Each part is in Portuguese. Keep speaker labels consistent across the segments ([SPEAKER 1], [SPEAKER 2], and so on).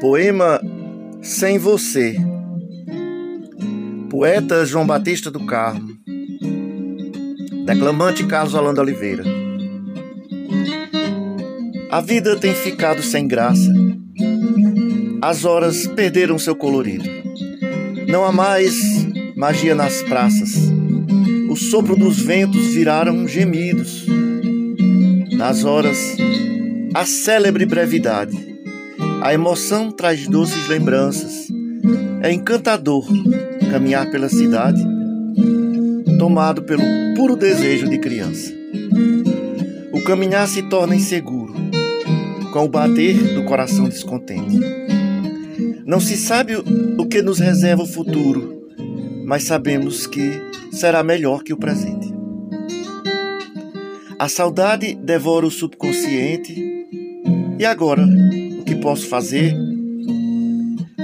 [SPEAKER 1] Poema Sem Você. Poeta João Batista do Carmo. Declamante Carlos Holanda Oliveira. A vida tem ficado sem graça. As horas perderam seu colorido. Não há mais magia nas praças. O sopro dos ventos viraram gemidos. Nas horas, a célebre brevidade a emoção traz doces lembranças. É encantador caminhar pela cidade, tomado pelo puro desejo de criança. O caminhar se torna inseguro, com o bater do coração descontente. Não se sabe o que nos reserva o futuro, mas sabemos que será melhor que o presente. A saudade devora o subconsciente. E agora, que posso fazer?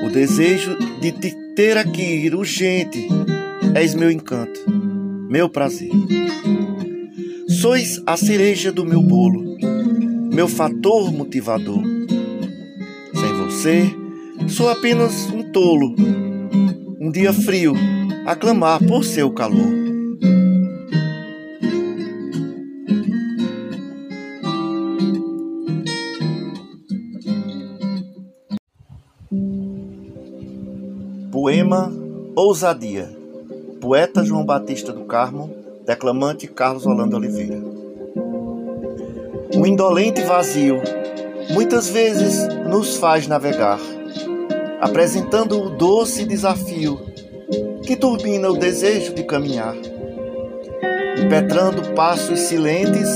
[SPEAKER 1] O desejo de te ter aqui urgente és meu encanto, meu prazer. Sois a cereja do meu bolo, meu fator motivador. Sem você, sou apenas um tolo, um dia frio a clamar por seu calor. Poema Ousadia. Poeta João Batista do Carmo, declamante Carlos Holanda Oliveira. O indolente vazio muitas vezes nos faz navegar, apresentando o doce desafio que turbina o desejo de caminhar. Impetrando passos silentes,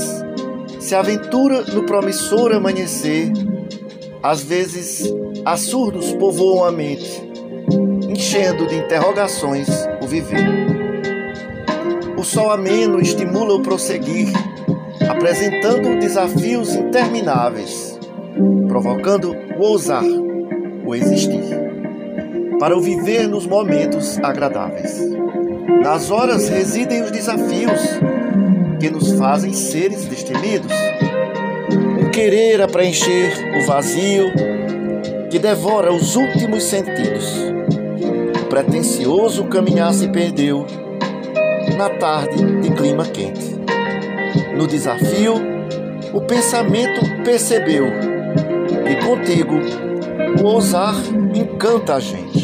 [SPEAKER 1] se aventura no promissor amanhecer. Às vezes, assurdos povoam a mente enchendo de interrogações o viver. O sol ameno estimula o prosseguir, apresentando desafios intermináveis, provocando o ousar, o existir, para o viver nos momentos agradáveis. Nas horas residem os desafios que nos fazem seres destemidos. O querer a preencher o vazio que devora os últimos sentidos pretensioso caminhar se perdeu na tarde de clima quente. No desafio, o pensamento percebeu que contigo o ousar encanta a gente.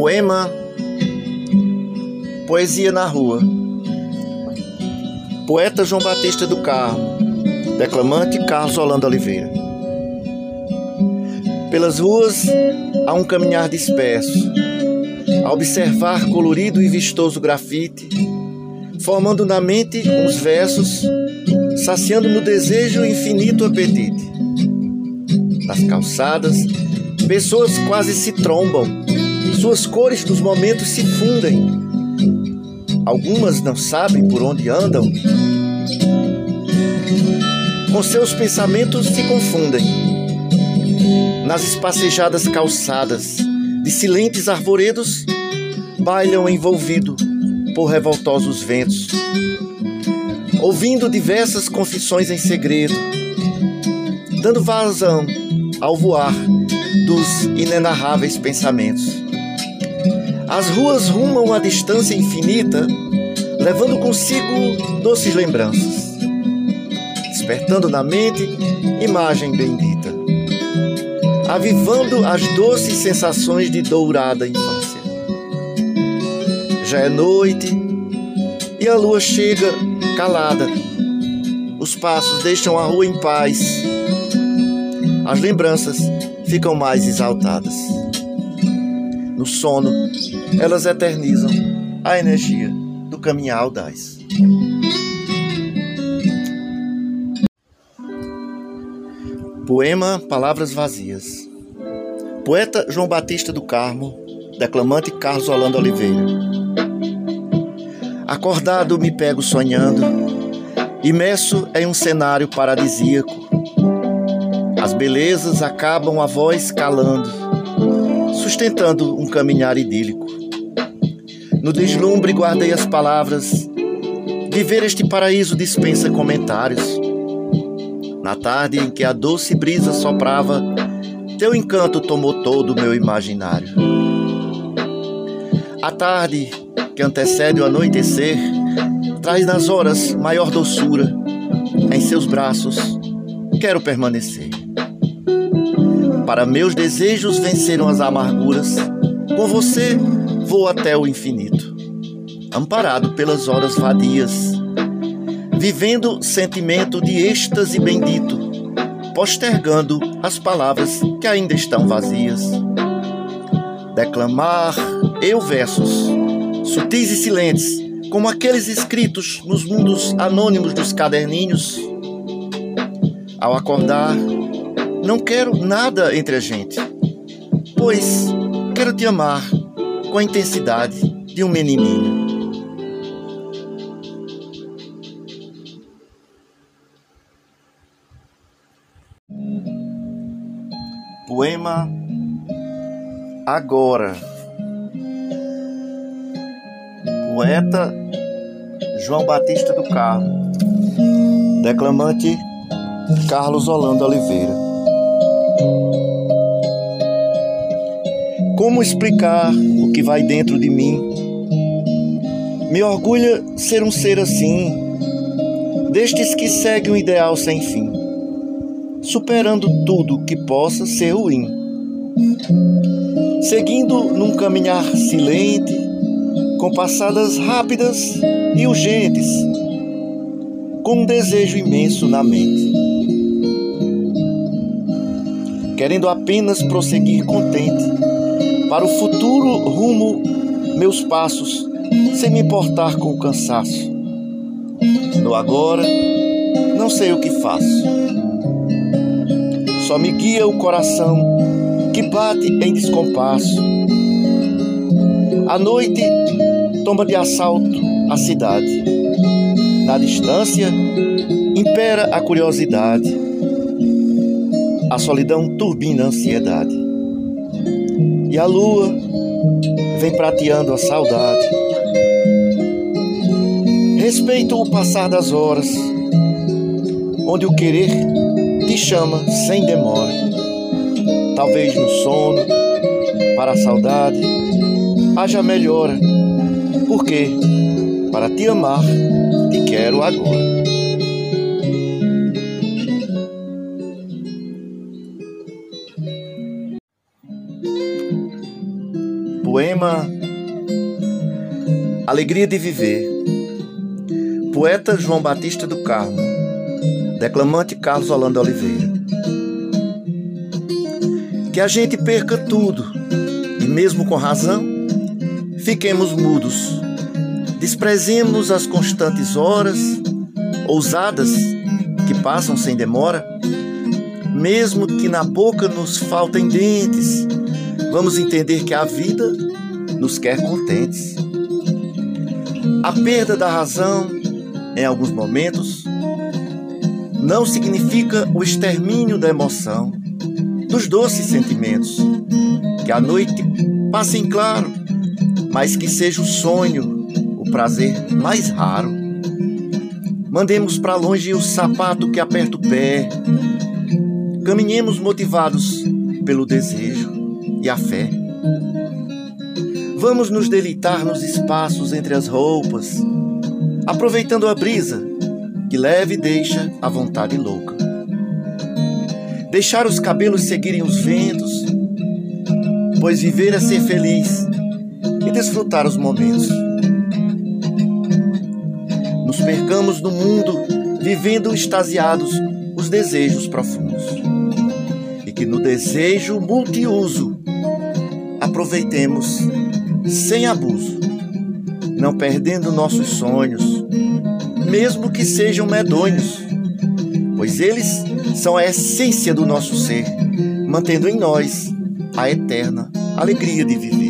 [SPEAKER 1] Poema Poesia na Rua Poeta João Batista do Carmo, declamante Carlos Holanda Oliveira. Pelas ruas há um caminhar disperso, a observar colorido e vistoso grafite, formando na mente uns versos, saciando no desejo infinito apetite. Nas calçadas, pessoas quase se trombam, suas cores dos momentos se fundem Algumas não sabem por onde andam. Com seus pensamentos se confundem. Nas espacejadas calçadas de silentes arvoredos, bailam envolvido por revoltosos ventos, ouvindo diversas confissões em segredo, dando vazão ao voar dos inenarráveis pensamentos. As ruas rumam a distância infinita, levando consigo doces lembranças, despertando na mente imagem bendita, avivando as doces sensações de dourada infância. Já é noite e a lua chega calada. Os passos deixam a rua em paz. As lembranças ficam mais exaltadas. No sono, elas eternizam a energia do caminhar audaz. Poema Palavras Vazias. Poeta João Batista do Carmo, declamante Carlos Holanda Oliveira. Acordado me pego sonhando, imerso em um cenário paradisíaco. As belezas acabam a voz calando, sustentando um caminhar idílico. No deslumbre guardei as palavras, viver este paraíso dispensa comentários. Na tarde em que a doce brisa soprava, teu encanto tomou todo o meu imaginário. A tarde que antecede o anoitecer traz nas horas maior doçura. Em seus braços quero permanecer. Para meus desejos venceram as amarguras, com você vou até o infinito, amparado pelas horas vadias, vivendo sentimento de êxtase bendito, postergando as palavras que ainda estão vazias. Declamar eu versos, sutis e silentes, como aqueles escritos nos mundos anônimos dos caderninhos. Ao acordar, não quero nada entre a gente, pois quero te amar com a intensidade de um menininho. Poema Agora. Poeta João Batista do Carmo. Declamante Carlos Holanda Oliveira. Como explicar o que vai dentro de mim? Me orgulha ser um ser assim, destes que segue um ideal sem fim, superando tudo que possa ser ruim. Seguindo num caminhar silente, com passadas rápidas e urgentes, com um desejo imenso na mente. Querendo apenas prosseguir contente, para o futuro rumo meus passos, sem me importar com o cansaço. No agora, não sei o que faço. Só me guia o coração que bate em descompasso. A noite toma de assalto a cidade. Na distância, impera a curiosidade. A solidão turbina a ansiedade. E a lua vem prateando a saudade. Respeito o passar das horas, onde o querer te chama sem demora. Talvez no sono, para a saudade, haja melhora. Porque, para te amar, te quero agora. Poema Alegria de Viver. Poeta João Batista do Carmo. Declamante Carlos Holanda Oliveira. Que a gente perca tudo, e mesmo com razão, fiquemos mudos. Desprezemos as constantes horas, ousadas, que passam sem demora. Mesmo que na boca nos faltem dentes, vamos entender que a vida nos quer contentes. A perda da razão, em alguns momentos, não significa o extermínio da emoção, dos doces sentimentos. Que a noite passe em claro, mas que seja o sonho, o prazer mais raro. Mandemos para longe o sapato que aperta o pé. Caminhemos motivados pelo desejo e a fé. Vamos nos deleitar nos espaços entre as roupas, aproveitando a brisa que leve e deixa a vontade louca. Deixar os cabelos seguirem os ventos, pois viver é ser feliz e desfrutar os momentos. Nos percamos no mundo vivendo extasiados os desejos profundos. E que no desejo multiuso aproveitemos sem abuso, não perdendo nossos sonhos, mesmo que sejam medonhos, pois eles são a essência do nosso ser, mantendo em nós a eterna alegria de viver.